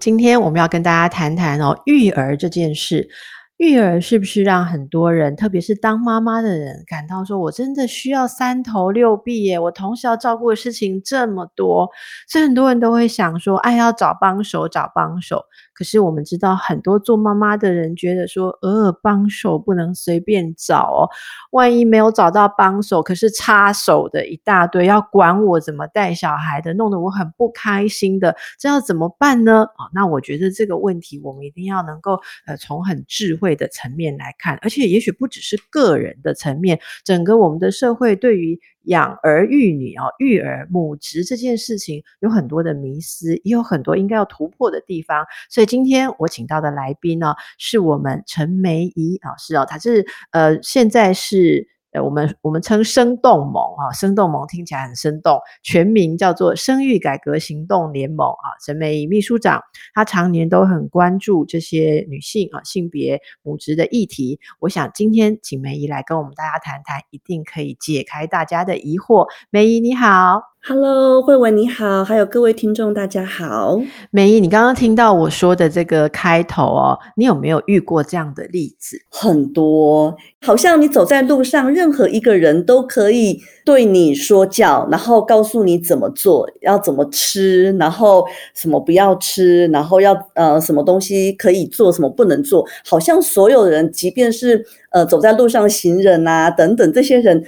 今天我们要跟大家谈谈哦，育儿这件事。育儿是不是让很多人，特别是当妈妈的人，感到说：“我真的需要三头六臂耶！我同时要照顾的事情这么多。”所以很多人都会想说：“哎，要找帮手，找帮手。”可是我们知道，很多做妈妈的人觉得说，呃，帮手不能随便找哦，万一没有找到帮手，可是插手的一大堆，要管我怎么带小孩的，弄得我很不开心的，这要怎么办呢？哦，那我觉得这个问题，我们一定要能够呃，从很智慧的层面来看，而且也许不只是个人的层面，整个我们的社会对于。养儿育女啊，育儿母职这件事情有很多的迷思，也有很多应该要突破的地方。所以今天我请到的来宾呢，是我们陈梅怡老师哦，她是呃现在是。呃，我们我们称生动盟啊，生动盟听起来很生动，全名叫做生育改革行动联盟啊。陈梅姨秘书长，她常年都很关注这些女性啊性别母职的议题。我想今天请梅姨来跟我们大家谈谈，一定可以解开大家的疑惑。梅姨你好。Hello，惠文你好，还有各位听众大家好。梅宜，你刚刚听到我说的这个开头哦，你有没有遇过这样的例子？很多，好像你走在路上，任何一个人都可以对你说教，然后告诉你怎么做，要怎么吃，然后什么不要吃，然后要呃什么东西可以做，什么不能做，好像所有人，即便是呃走在路上行人啊等等这些人。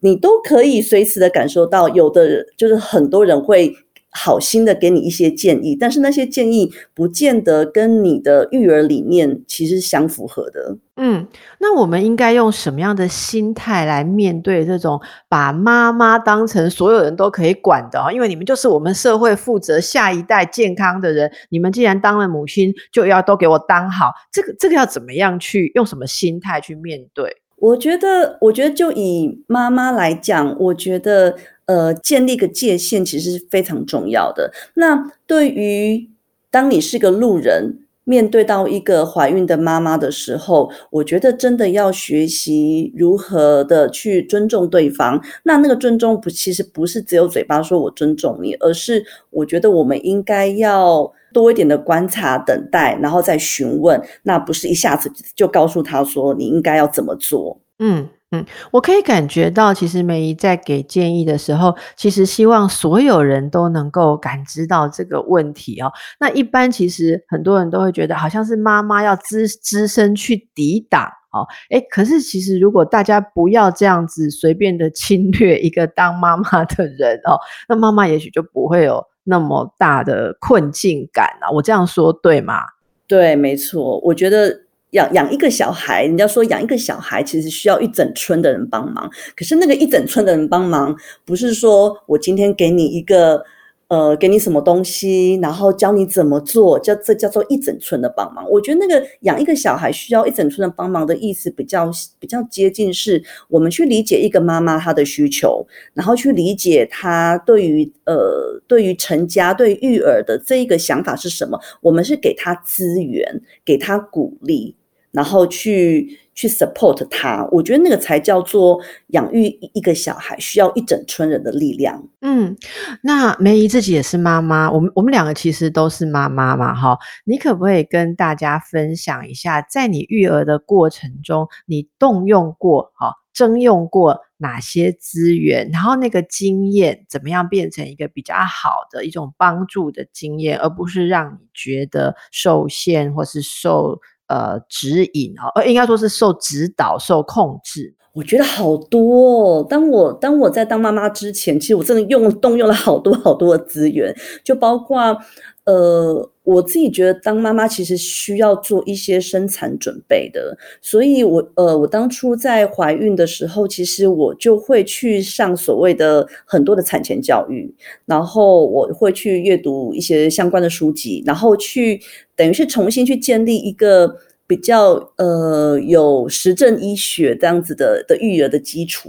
你都可以随时的感受到，有的人就是很多人会好心的给你一些建议，但是那些建议不见得跟你的育儿理念其实相符合的。嗯，那我们应该用什么样的心态来面对这种把妈妈当成所有人都可以管的？因为你们就是我们社会负责下一代健康的人，你们既然当了母亲，就要都给我当好。这个这个要怎么样去用什么心态去面对？我觉得，我觉得就以妈妈来讲，我觉得，呃，建立个界限其实是非常重要的。那对于当你是个路人，面对到一个怀孕的妈妈的时候，我觉得真的要学习如何的去尊重对方。那那个尊重不，其实不是只有嘴巴说我尊重你，而是我觉得我们应该要。多一点的观察、等待，然后再询问，那不是一下子就告诉他说你应该要怎么做。嗯嗯，我可以感觉到，其实梅姨在给建议的时候，其实希望所有人都能够感知到这个问题哦。那一般其实很多人都会觉得，好像是妈妈要只只身去抵挡哦。诶，可是其实如果大家不要这样子随便的侵略一个当妈妈的人哦，那妈妈也许就不会有。那么大的困境感啊，我这样说对吗？对，没错。我觉得养养一个小孩，人家说养一个小孩其实需要一整村的人帮忙。可是那个一整村的人帮忙，不是说我今天给你一个。呃，给你什么东西，然后教你怎么做，叫这叫做一整村的帮忙。我觉得那个养一个小孩需要一整村的帮忙的意思比较比较接近，是我们去理解一个妈妈她的需求，然后去理解她对于呃对于成家对育儿的这一个想法是什么。我们是给她资源，给她鼓励，然后去。去 support 他，我觉得那个才叫做养育一个小孩需要一整村人的力量。嗯，那梅姨自己也是妈妈，我们我们两个其实都是妈妈嘛，哈，你可不可以跟大家分享一下，在你育儿的过程中，你动用过哈，征用过哪些资源，然后那个经验怎么样变成一个比较好的一种帮助的经验，而不是让你觉得受限或是受。呃，指引哦，呃，应该说是受指导、受控制。我觉得好多哦。当我当我在当妈妈之前，其实我真的用动用了好多好多的资源，就包括。呃，我自己觉得当妈妈其实需要做一些生产准备的，所以我呃，我当初在怀孕的时候，其实我就会去上所谓的很多的产前教育，然后我会去阅读一些相关的书籍，然后去等于是重新去建立一个比较呃有实证医学这样子的的育儿的基础。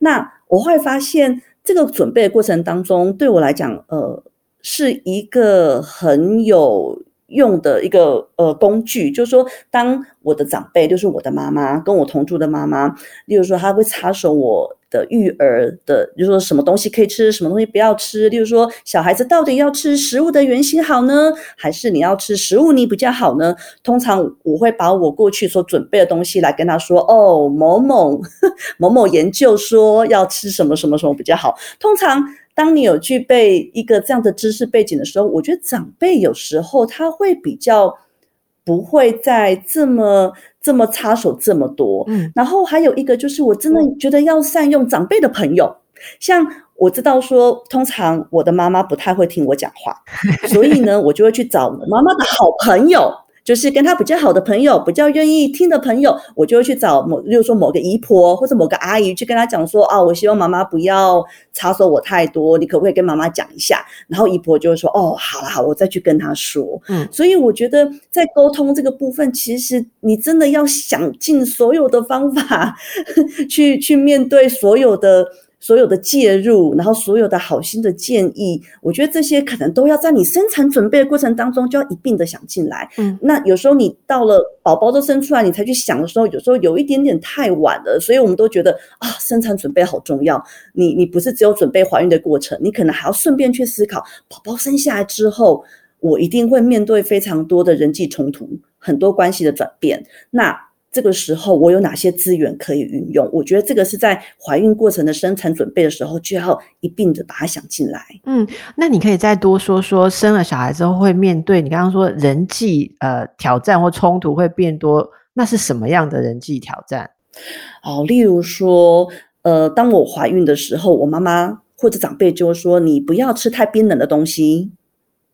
那我会发现，这个准备的过程当中，对我来讲，呃，是一个很有用的一个呃工具。就是说，当我的长辈，就是我的妈妈，跟我同住的妈妈，例如说，她会插手我。的育儿的，就是说什么东西可以吃，什么东西不要吃。例如说，小孩子到底要吃食物的原型好呢，还是你要吃食物你比较好呢？通常我会把我过去所准备的东西来跟他说，哦，某某 某某研究说要吃什么什么什么比较好。通常当你有具备一个这样的知识背景的时候，我觉得长辈有时候他会比较不会在这么。这么插手这么多，嗯，然后还有一个就是，我真的觉得要善用长辈的朋友，像我知道说，通常我的妈妈不太会听我讲话，所以呢，我就会去找我妈妈的好朋友。就是跟他比较好的朋友，比较愿意听的朋友，我就会去找某，例如说某个姨婆或者某个阿姨去跟他讲说啊，我希望妈妈不要插手我太多，你可不可以跟妈妈讲一下？然后姨婆就会说哦，好啦好，我再去跟她说。嗯，所以我觉得在沟通这个部分，其实你真的要想尽所有的方法 去去面对所有的。所有的介入，然后所有的好心的建议，我觉得这些可能都要在你生产准备的过程当中就要一并的想进来。嗯，那有时候你到了宝宝都生出来，你才去想的时候，有时候有一点点太晚了。所以我们都觉得啊，生产准备好重要。你你不是只有准备怀孕的过程，你可能还要顺便去思考，宝宝生下来之后，我一定会面对非常多的人际冲突，很多关系的转变。那这个时候我有哪些资源可以运用？我觉得这个是在怀孕过程的生产准备的时候就要一并的把它想进来。嗯，那你可以再多说说，生了小孩之后会面对你刚刚说人际呃挑战或冲突会变多，那是什么样的人际挑战？哦，例如说，呃，当我怀孕的时候，我妈妈或者长辈就会说，你不要吃太冰冷的东西，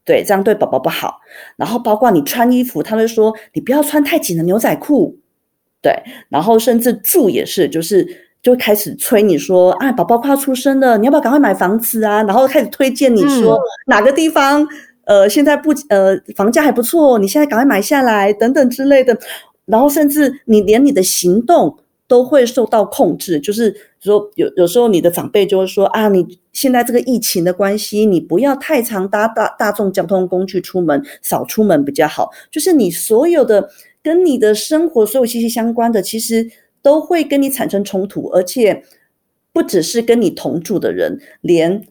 对，这样对宝宝不好。然后包括你穿衣服，他会说你不要穿太紧的牛仔裤。对，然后甚至住也是，就是就开始催你说啊，宝宝快要出生了，你要不要赶快买房子啊？然后开始推荐你说、嗯、哪个地方，呃，现在不呃房价还不错，你现在赶快买下来等等之类的。然后甚至你连你的行动都会受到控制，就是说有有时候你的长辈就会说啊，你现在这个疫情的关系，你不要太常搭大大众交通工具出门，少出门比较好。就是你所有的。跟你的生活所有息息相关的，其实都会跟你产生冲突，而且不只是跟你同住的人，连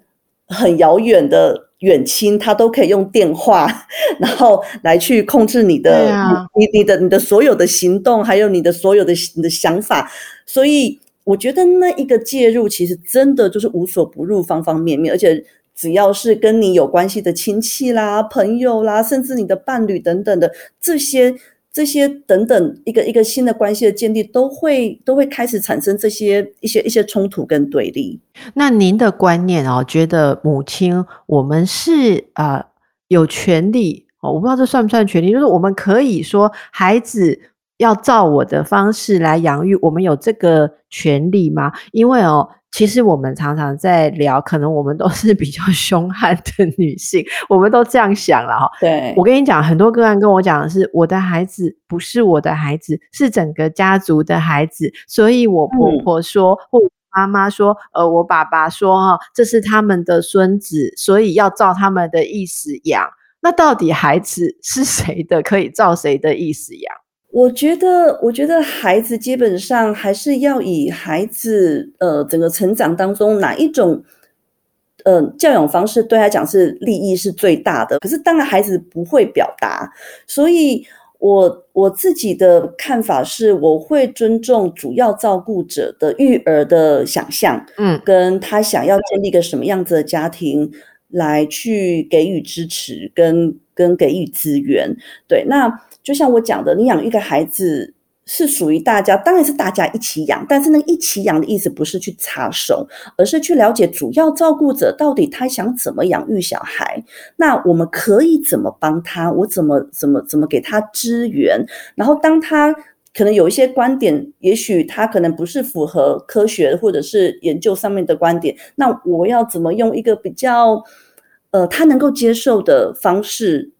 很遥远的远亲，他都可以用电话，然后来去控制你的、啊、你你的你的所有的行动，还有你的所有的你的想法。所以我觉得那一个介入，其实真的就是无所不入，方方面面，而且只要是跟你有关系的亲戚啦、朋友啦，甚至你的伴侣等等的这些。这些等等，一个一个新的关系的建立，都会都会开始产生这些一些一些冲突跟对立。那您的观念哦，觉得母亲我们是啊、呃、有权利哦，我不知道这算不算权利，就是我们可以说孩子要照我的方式来养育，我们有这个权利吗？因为哦。其实我们常常在聊，可能我们都是比较凶悍的女性，我们都这样想了哈。对，我跟你讲，很多个案跟我讲的是，我的孩子不是我的孩子，是整个家族的孩子，所以我婆婆说，嗯、或妈妈说，呃，我爸爸说，哈，这是他们的孙子，所以要照他们的意思养。那到底孩子是谁的，可以照谁的意思养？我觉得，我觉得孩子基本上还是要以孩子呃整个成长当中哪一种呃教养方式对他讲是利益是最大的。可是当然孩子不会表达，所以我我自己的看法是，我会尊重主要照顾者的育儿的想象，嗯，跟他想要建立一个什么样子的家庭，来去给予支持跟跟给予资源。对，那。就像我讲的，你养一个孩子是属于大家，当然是大家一起养。但是那一起养的意思不是去插手，而是去了解主要照顾者到底他想怎么养育小孩。那我们可以怎么帮他？我怎么怎么怎么给他支援？然后当他可能有一些观点，也许他可能不是符合科学或者是研究上面的观点，那我要怎么用一个比较呃他能够接受的方式？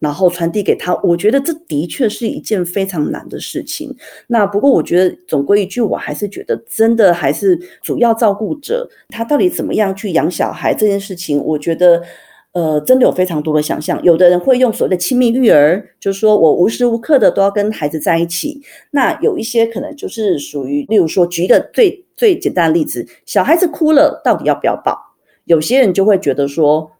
然后传递给他。我觉得这的确是一件非常难的事情。那不过我觉得总归一句，我还是觉得真的还是主要照顾者他到底怎么样去养小孩这件事情，我觉得。呃，真的有非常多的想象。有的人会用所谓的亲密育儿，就是说我无时无刻的都要跟孩子在一起。那有一些可能就是属于，例如说，举一个最最简单的例子，小孩子哭了，到底要不要抱？有些人就会觉得说，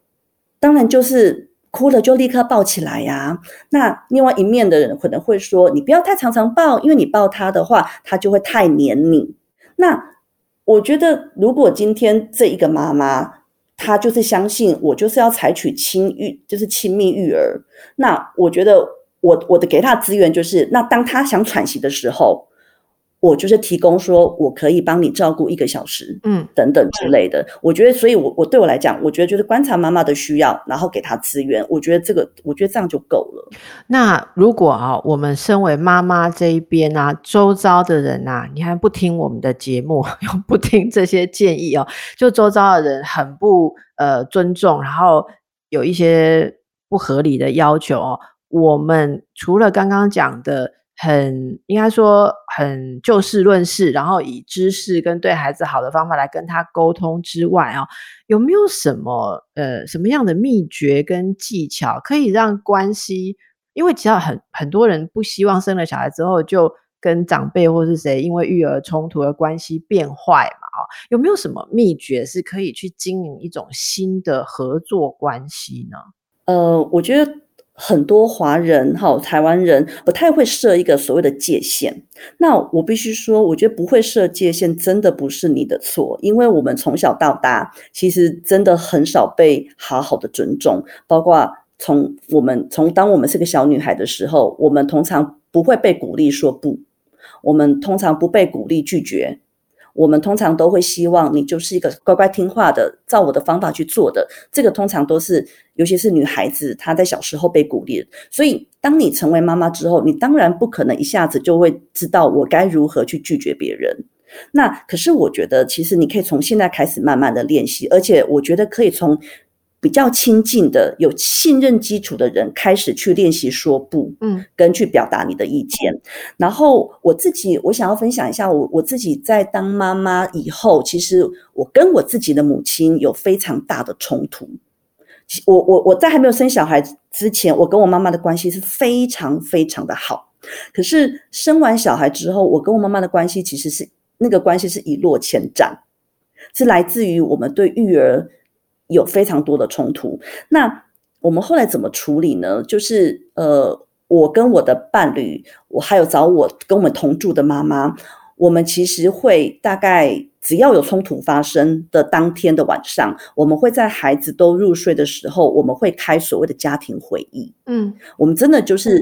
当然就是哭了就立刻抱起来呀。那另外一面的人可能会说，你不要太常常抱，因为你抱他的话，他就会太黏你。那我觉得，如果今天这一个妈妈，她就是相信我，就是要采取亲育，就是亲密育儿。那我觉得我我的给他资源就是，那当他想喘息的时候。我就是提供说，我可以帮你照顾一个小时，嗯，等等之类的。我觉得，所以我，我我对我来讲，我觉得就是观察妈妈的需要，然后给她资源。我觉得这个，我觉得这样就够了。那如果啊，我们身为妈妈这一边啊，周遭的人啊，你还不听我们的节目，又不听这些建议哦，就周遭的人很不呃尊重，然后有一些不合理的要求哦。我们除了刚刚讲的。很应该说很就事论事，然后以知识跟对孩子好的方法来跟他沟通之外啊，有没有什么呃什么样的秘诀跟技巧可以让关系？因为其实很很多人不希望生了小孩之后就跟长辈或是谁因为育儿冲突而关系变坏嘛？啊，有没有什么秘诀是可以去经营一种新的合作关系呢？呃，我觉得。很多华人哈，台湾人不太会设一个所谓的界限。那我必须说，我觉得不会设界限，真的不是你的错，因为我们从小到大，其实真的很少被好好的尊重。包括从我们从当我们是个小女孩的时候，我们通常不会被鼓励说不，我们通常不被鼓励拒绝。我们通常都会希望你就是一个乖乖听话的，照我的方法去做的。这个通常都是，尤其是女孩子，她在小时候被鼓励。所以，当你成为妈妈之后，你当然不可能一下子就会知道我该如何去拒绝别人。那可是我觉得，其实你可以从现在开始慢慢的练习，而且我觉得可以从。比较亲近的、有信任基础的人，开始去练习说不，嗯，跟去表达你的意见。嗯、然后我自己，我想要分享一下我我自己在当妈妈以后，其实我跟我自己的母亲有非常大的冲突。我我我在还没有生小孩之前，我跟我妈妈的关系是非常非常的好。可是生完小孩之后，我跟我妈妈的关系其实是那个关系是一落千丈，是来自于我们对育儿。有非常多的冲突，那我们后来怎么处理呢？就是呃，我跟我的伴侣，我还有找我跟我们同住的妈妈，我们其实会大概只要有冲突发生的当天的晚上，我们会在孩子都入睡的时候，我们会开所谓的家庭会议。嗯，我们真的就是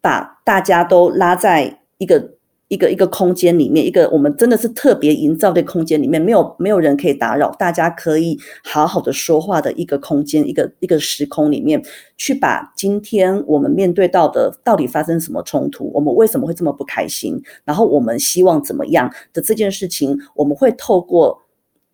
把大家都拉在一个。一个一个空间里面，一个我们真的是特别营造的空间里面，没有没有人可以打扰，大家可以好好的说话的一个空间，一个一个时空里面，去把今天我们面对到的到底发生什么冲突，我们为什么会这么不开心，然后我们希望怎么样的这件事情，我们会透过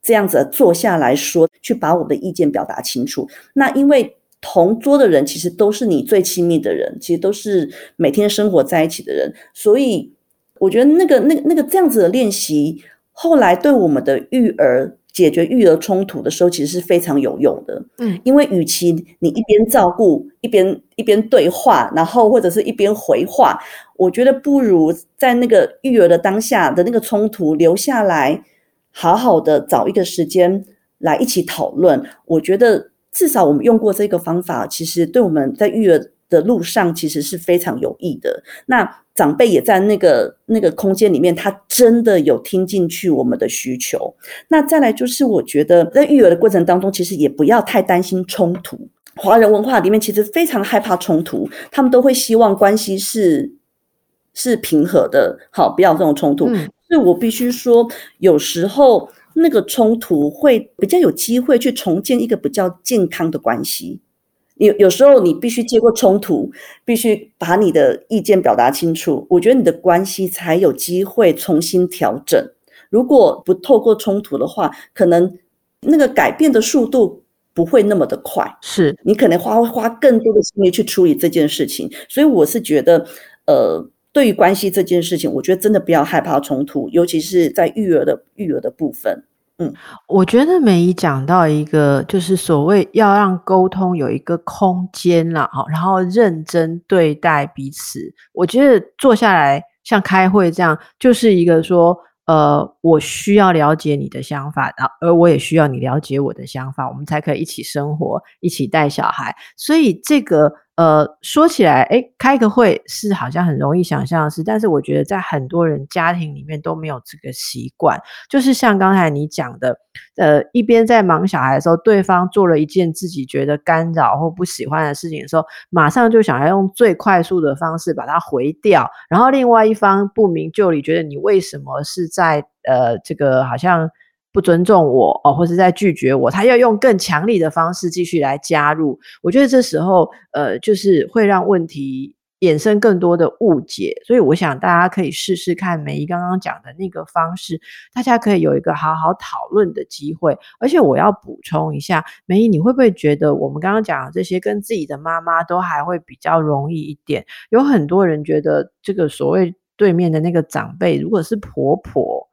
这样子坐下来说，去把我们的意见表达清楚。那因为同桌的人其实都是你最亲密的人，其实都是每天生活在一起的人，所以。我觉得那个、那个、那个这样子的练习，后来对我们的育儿解决育儿冲突的时候，其实是非常有用的。嗯，因为与其你一边照顾一边一边对话，然后或者是一边回话，我觉得不如在那个育儿的当下的那个冲突留下来，好好的找一个时间来一起讨论。我觉得至少我们用过这个方法，其实对我们在育儿的路上其实是非常有益的。那。长辈也在那个那个空间里面，他真的有听进去我们的需求。那再来就是，我觉得在育儿的过程当中，其实也不要太担心冲突。华人文化里面其实非常害怕冲突，他们都会希望关系是是平和的，好，不要这种冲突。嗯。所以我必须说，有时候那个冲突会比较有机会去重建一个比较健康的关系。有有时候你必须接过冲突，必须把你的意见表达清楚，我觉得你的关系才有机会重新调整。如果不透过冲突的话，可能那个改变的速度不会那么的快，是你可能花花更多的心力去处理这件事情。所以我是觉得，呃，对于关系这件事情，我觉得真的不要害怕冲突，尤其是在育儿的育儿的部分。嗯，我觉得梅姨讲到一个，就是所谓要让沟通有一个空间啦，哈，然后认真对待彼此。我觉得坐下来像开会这样，就是一个说，呃，我需要了解你的想法，而我也需要你了解我的想法，我们才可以一起生活，一起带小孩。所以这个。呃，说起来，诶，开个会是好像很容易想象的事，但是我觉得在很多人家庭里面都没有这个习惯。就是像刚才你讲的，呃，一边在忙小孩的时候，对方做了一件自己觉得干扰或不喜欢的事情的时候，马上就想要用最快速的方式把它回掉，然后另外一方不明就里，觉得你为什么是在呃这个好像。不尊重我哦，或是在拒绝我，他要用更强力的方式继续来加入。我觉得这时候，呃，就是会让问题衍生更多的误解。所以，我想大家可以试试看梅姨刚刚讲的那个方式，大家可以有一个好好讨论的机会。而且，我要补充一下，梅姨，你会不会觉得我们刚刚讲的这些跟自己的妈妈都还会比较容易一点？有很多人觉得，这个所谓对面的那个长辈，如果是婆婆。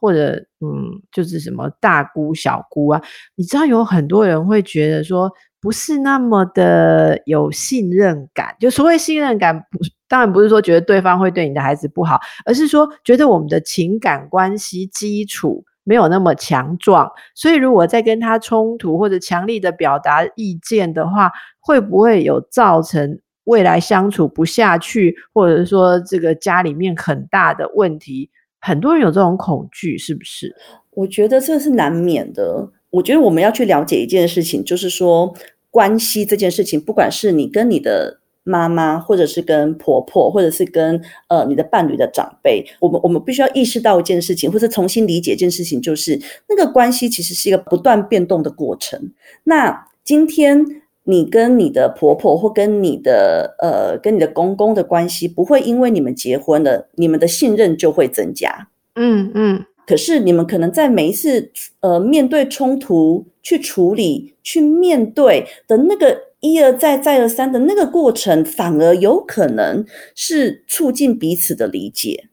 或者嗯，就是什么大姑小姑啊，你知道有很多人会觉得说不是那么的有信任感。就所谓信任感，不当然不是说觉得对方会对你的孩子不好，而是说觉得我们的情感关系基础没有那么强壮。所以如果在跟他冲突或者强力的表达意见的话，会不会有造成未来相处不下去，或者说这个家里面很大的问题？很多人有这种恐惧，是不是？我觉得这是难免的。我觉得我们要去了解一件事情，就是说关系这件事情，不管是你跟你的妈妈，或者是跟婆婆，或者是跟呃你的伴侣的长辈，我们我们必须要意识到一件事情，或者重新理解一件事情，就是那个关系其实是一个不断变动的过程。那今天。你跟你的婆婆或跟你的呃跟你的公公的关系不会因为你们结婚了，你们的信任就会增加。嗯嗯。可是你们可能在每一次呃面对冲突去处理去面对的那个一而再再而三的那个过程，反而有可能是促进彼此的理解。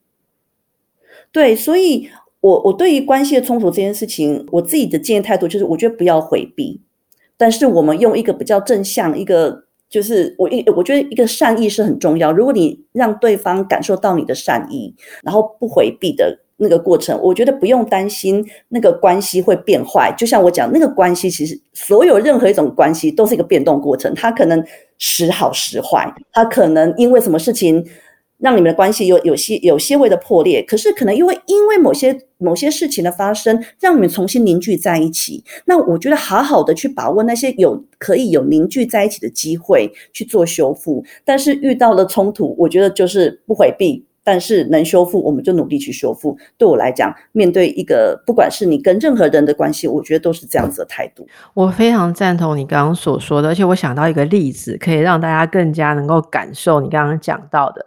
对，所以我我对于关系的冲突这件事情，我自己的建议态度就是，我觉得不要回避。但是我们用一个比较正向，一个就是我一我觉得一个善意是很重要。如果你让对方感受到你的善意，然后不回避的那个过程，我觉得不用担心那个关系会变坏。就像我讲，那个关系其实所有任何一种关系都是一个变动过程，它可能时好时坏，它可能因为什么事情。让你们的关系有有些有些微的破裂，可是可能因为因为某些某些事情的发生，让你们重新凝聚在一起。那我觉得好好的去把握那些有可以有凝聚在一起的机会去做修复。但是遇到了冲突，我觉得就是不回避，但是能修复我们就努力去修复。对我来讲，面对一个不管是你跟任何人的关系，我觉得都是这样子的态度。我非常赞同你刚刚所说的，而且我想到一个例子，可以让大家更加能够感受你刚刚讲到的。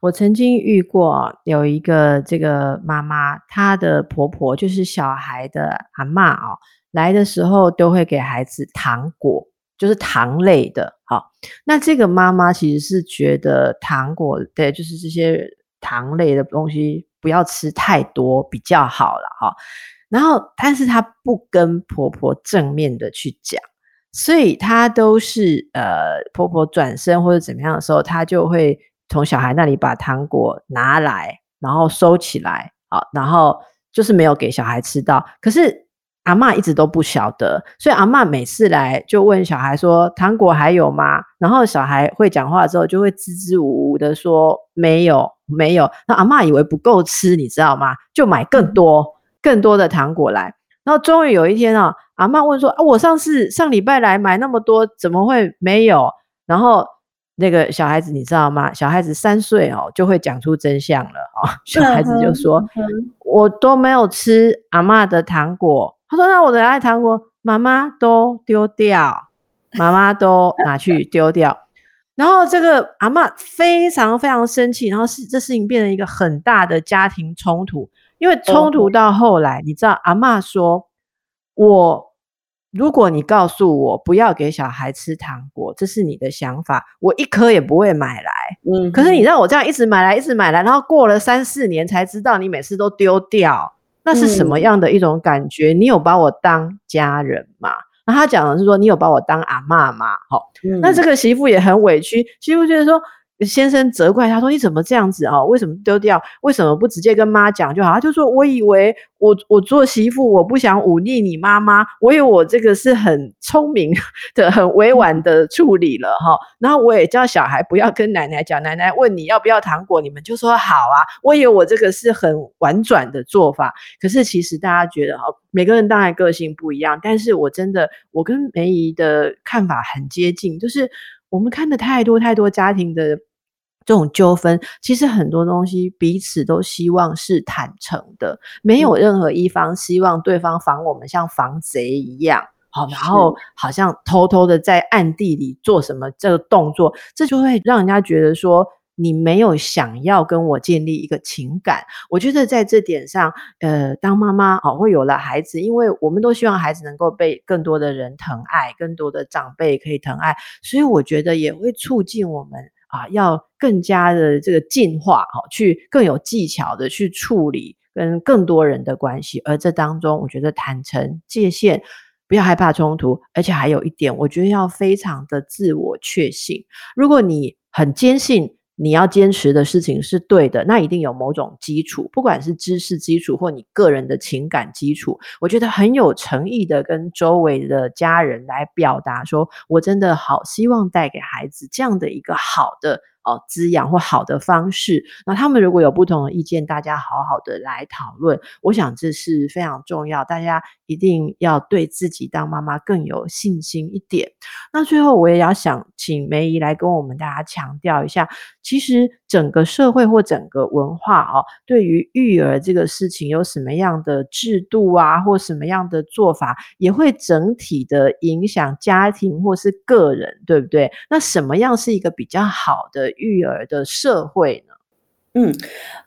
我曾经遇过有一个这个妈妈，她的婆婆就是小孩的阿嬷哦，来的时候都会给孩子糖果，就是糖类的。好，那这个妈妈其实是觉得糖果，对，就是这些糖类的东西不要吃太多比较好了哈。然后，但是她不跟婆婆正面的去讲，所以她都是呃婆婆转身或者怎么样的时候，她就会。从小孩那里把糖果拿来，然后收起来，好，然后就是没有给小孩吃到。可是阿嬷一直都不晓得，所以阿嬷每次来就问小孩说：“糖果还有吗？”然后小孩会讲话之后，就会支支吾吾的说：“没有，没有。”那阿嬷以为不够吃，你知道吗？就买更多、更多的糖果来。然后终于有一天啊，阿嬷问说：“啊，我上次上礼拜来买那么多，怎么会没有？”然后。那个小孩子你知道吗？小孩子三岁哦，就会讲出真相了哦。小孩子就说：“我都没有吃阿嬷的糖果。”他说：“那我的爱糖果，妈妈都丢掉，妈妈都拿去丢掉。”然后这个阿嬷非常非常生气，然后是这事情变成一个很大的家庭冲突。因为冲突到后来，你知道阿嬷说：“我如果你告诉我不要给小孩吃糖果，这是你的想法，我一颗也不会买来。嗯，可是你让我这样一直买来，一直买来，然后过了三四年才知道你每次都丢掉，那是什么样的一种感觉？嗯、你有把我当家人吗？那他讲的是说，你有把我当阿嬷吗？好、嗯，那这个媳妇也很委屈，媳妇觉得说。先生责怪他说：“你怎么这样子啊？为什么丢掉？为什么不直接跟妈讲就好？”他就说：“我以为我我做媳妇，我不想忤逆你妈妈，我以为我这个是很聪明 的、很委婉的处理了哈。然后我也叫小孩不要跟奶奶讲，奶奶问你要不要糖果，你们就说好啊。我以为我这个是很婉转的做法，可是其实大家觉得哈，每个人当然个性不一样，但是我真的我跟梅姨的看法很接近，就是我们看的太多太多家庭的。这种纠纷，其实很多东西彼此都希望是坦诚的，没有任何一方希望对方防我们像防贼一样，好，然后好像偷偷的在暗地里做什么这个动作，这就会让人家觉得说你没有想要跟我建立一个情感。我觉得在这点上，呃，当妈妈哦，会有了孩子，因为我们都希望孩子能够被更多的人疼爱，更多的长辈可以疼爱，所以我觉得也会促进我们。啊，要更加的这个进化，哈，去更有技巧的去处理跟更多人的关系，而这当中，我觉得坦诚界限，不要害怕冲突，而且还有一点，我觉得要非常的自我确信。如果你很坚信。你要坚持的事情是对的，那一定有某种基础，不管是知识基础或你个人的情感基础。我觉得很有诚意的跟周围的家人来表达，说我真的好希望带给孩子这样的一个好的。哦，滋养或好的方式，那他们如果有不同的意见，大家好好的来讨论，我想这是非常重要。大家一定要对自己当妈妈更有信心一点。那最后，我也要想请梅姨来跟我们大家强调一下，其实整个社会或整个文化哦，对于育儿这个事情有什么样的制度啊，或什么样的做法，也会整体的影响家庭或是个人，对不对？那什么样是一个比较好的育儿的社会呢？嗯，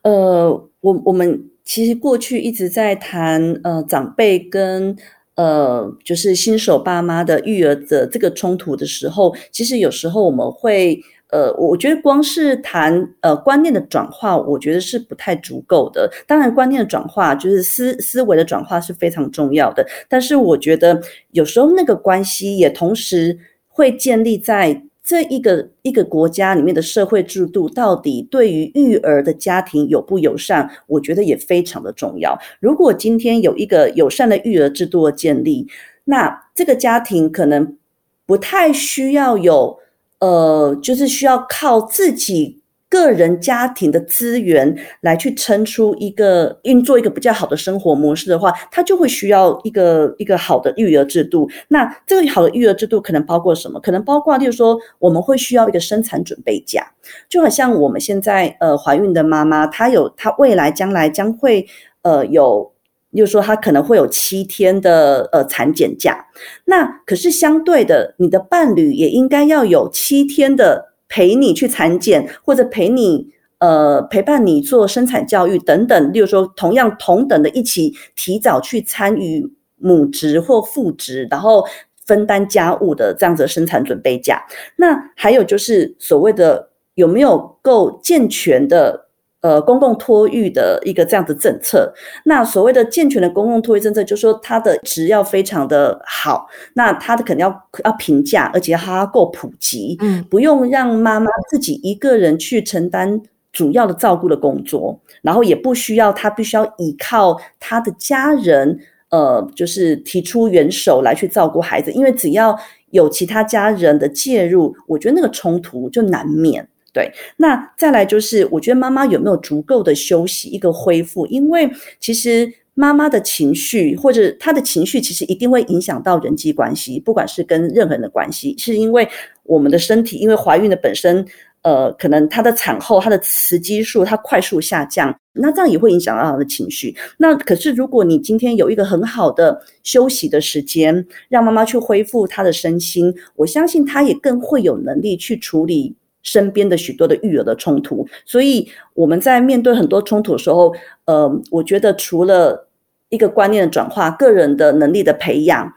呃，我我们其实过去一直在谈呃长辈跟呃就是新手爸妈的育儿的这个冲突的时候，其实有时候我们会呃，我觉得光是谈呃观念的转化，我觉得是不太足够的。当然，观念的转化就是思思维的转化是非常重要的，但是我觉得有时候那个关系也同时会建立在。这一个一个国家里面的社会制度到底对于育儿的家庭友不友善，我觉得也非常的重要。如果今天有一个友善的育儿制度的建立，那这个家庭可能不太需要有，呃，就是需要靠自己。个人家庭的资源来去撑出一个运作一个比较好的生活模式的话，他就会需要一个一个好的育儿制度。那这个好的育儿制度可能包括什么？可能包括，例如说，我们会需要一个生产准备假，就好像我们现在呃怀孕的妈妈，她有她未来将来将会呃有，例如说她可能会有七天的呃产检假。那可是相对的，你的伴侣也应该要有七天的。陪你去产检，或者陪你呃陪伴你做生产教育等等，例如说同样同等的一起提早去参与母职或父职，然后分担家务的这样子的生产准备假。那还有就是所谓的有没有够健全的？呃，公共托育的一个这样的政策，那所谓的健全的公共托育政策，就是说它的质要非常的好，那它的肯定要要评价，而且它够普及，嗯，不用让妈妈自己一个人去承担主要的照顾的工作，然后也不需要他必须要依靠他的家人，呃，就是提出援手来去照顾孩子，因为只要有其他家人的介入，我觉得那个冲突就难免。对，那再来就是，我觉得妈妈有没有足够的休息，一个恢复？因为其实妈妈的情绪或者她的情绪，其实一定会影响到人际关系，不管是跟任何人的关系，是因为我们的身体，因为怀孕的本身，呃，可能她的产后她的雌激素它快速下降，那这样也会影响到她的情绪。那可是如果你今天有一个很好的休息的时间，让妈妈去恢复她的身心，我相信她也更会有能力去处理。身边的许多的育儿的冲突，所以我们在面对很多冲突的时候，呃，我觉得除了一个观念的转化，个人的能力的培养，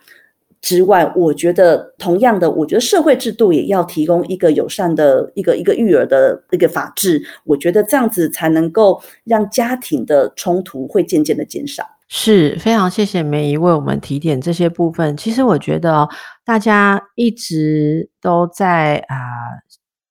之外，我觉得同样的，我觉得社会制度也要提供一个友善的一个一个育儿的一个法制，我觉得这样子才能够让家庭的冲突会渐渐的减少。是，非常谢谢梅姨为我们提点这些部分。其实我觉得，大家一直都在啊、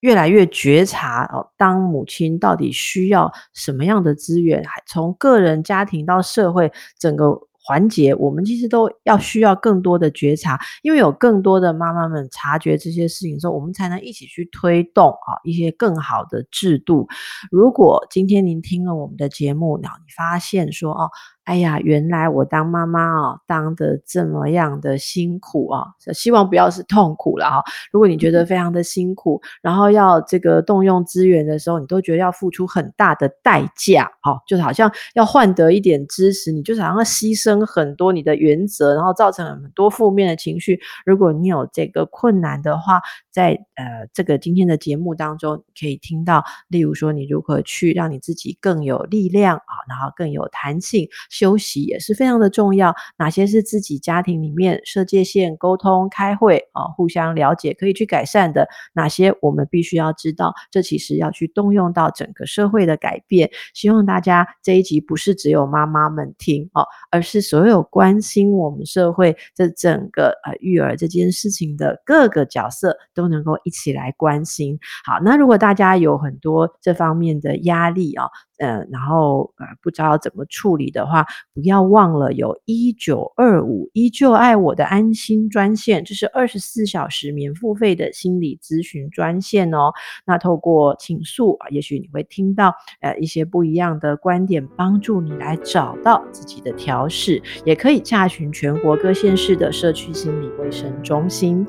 越来越觉察哦，当母亲到底需要什么样的资源，还从个人、家庭到社会整个。环节，我们其实都要需要更多的觉察，因为有更多的妈妈们察觉这些事情之后，我们才能一起去推动啊一些更好的制度。如果今天您听了我们的节目，然后你发现说哦。哎呀，原来我当妈妈哦，当的这么样的辛苦啊！希望不要是痛苦了哈。如果你觉得非常的辛苦，然后要这个动用资源的时候，你都觉得要付出很大的代价，哈，就是好像要换得一点支持，你就是好像要牺牲很多你的原则，然后造成很多负面的情绪。如果你有这个困难的话，在呃这个今天的节目当中，可以听到，例如说你如何去让你自己更有力量啊，然后更有弹性。休息也是非常的重要。哪些是自己家庭里面设界限、沟通、开会啊，互相了解可以去改善的？哪些我们必须要知道？这其实要去动用到整个社会的改变。希望大家这一集不是只有妈妈们听哦，而是所有关心我们社会这整个呃育儿这件事情的各个角色都能够一起来关心。好，那如果大家有很多这方面的压力啊。嗯，然后呃，不知道怎么处理的话，不要忘了有一九二五依旧爱我的安心专线，这是二十四小时免付费的心理咨询专线哦。那透过倾诉啊，也许你会听到呃一些不一样的观点，帮助你来找到自己的调试，也可以洽询全国各县市的社区心理卫生中心。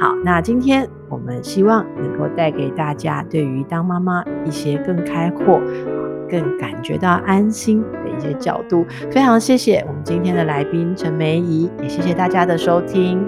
好，那今天我们希望能够带给大家对于当妈妈一些更开阔。更感觉到安心的一些角度，非常谢谢我们今天的来宾陈梅姨，也谢谢大家的收听。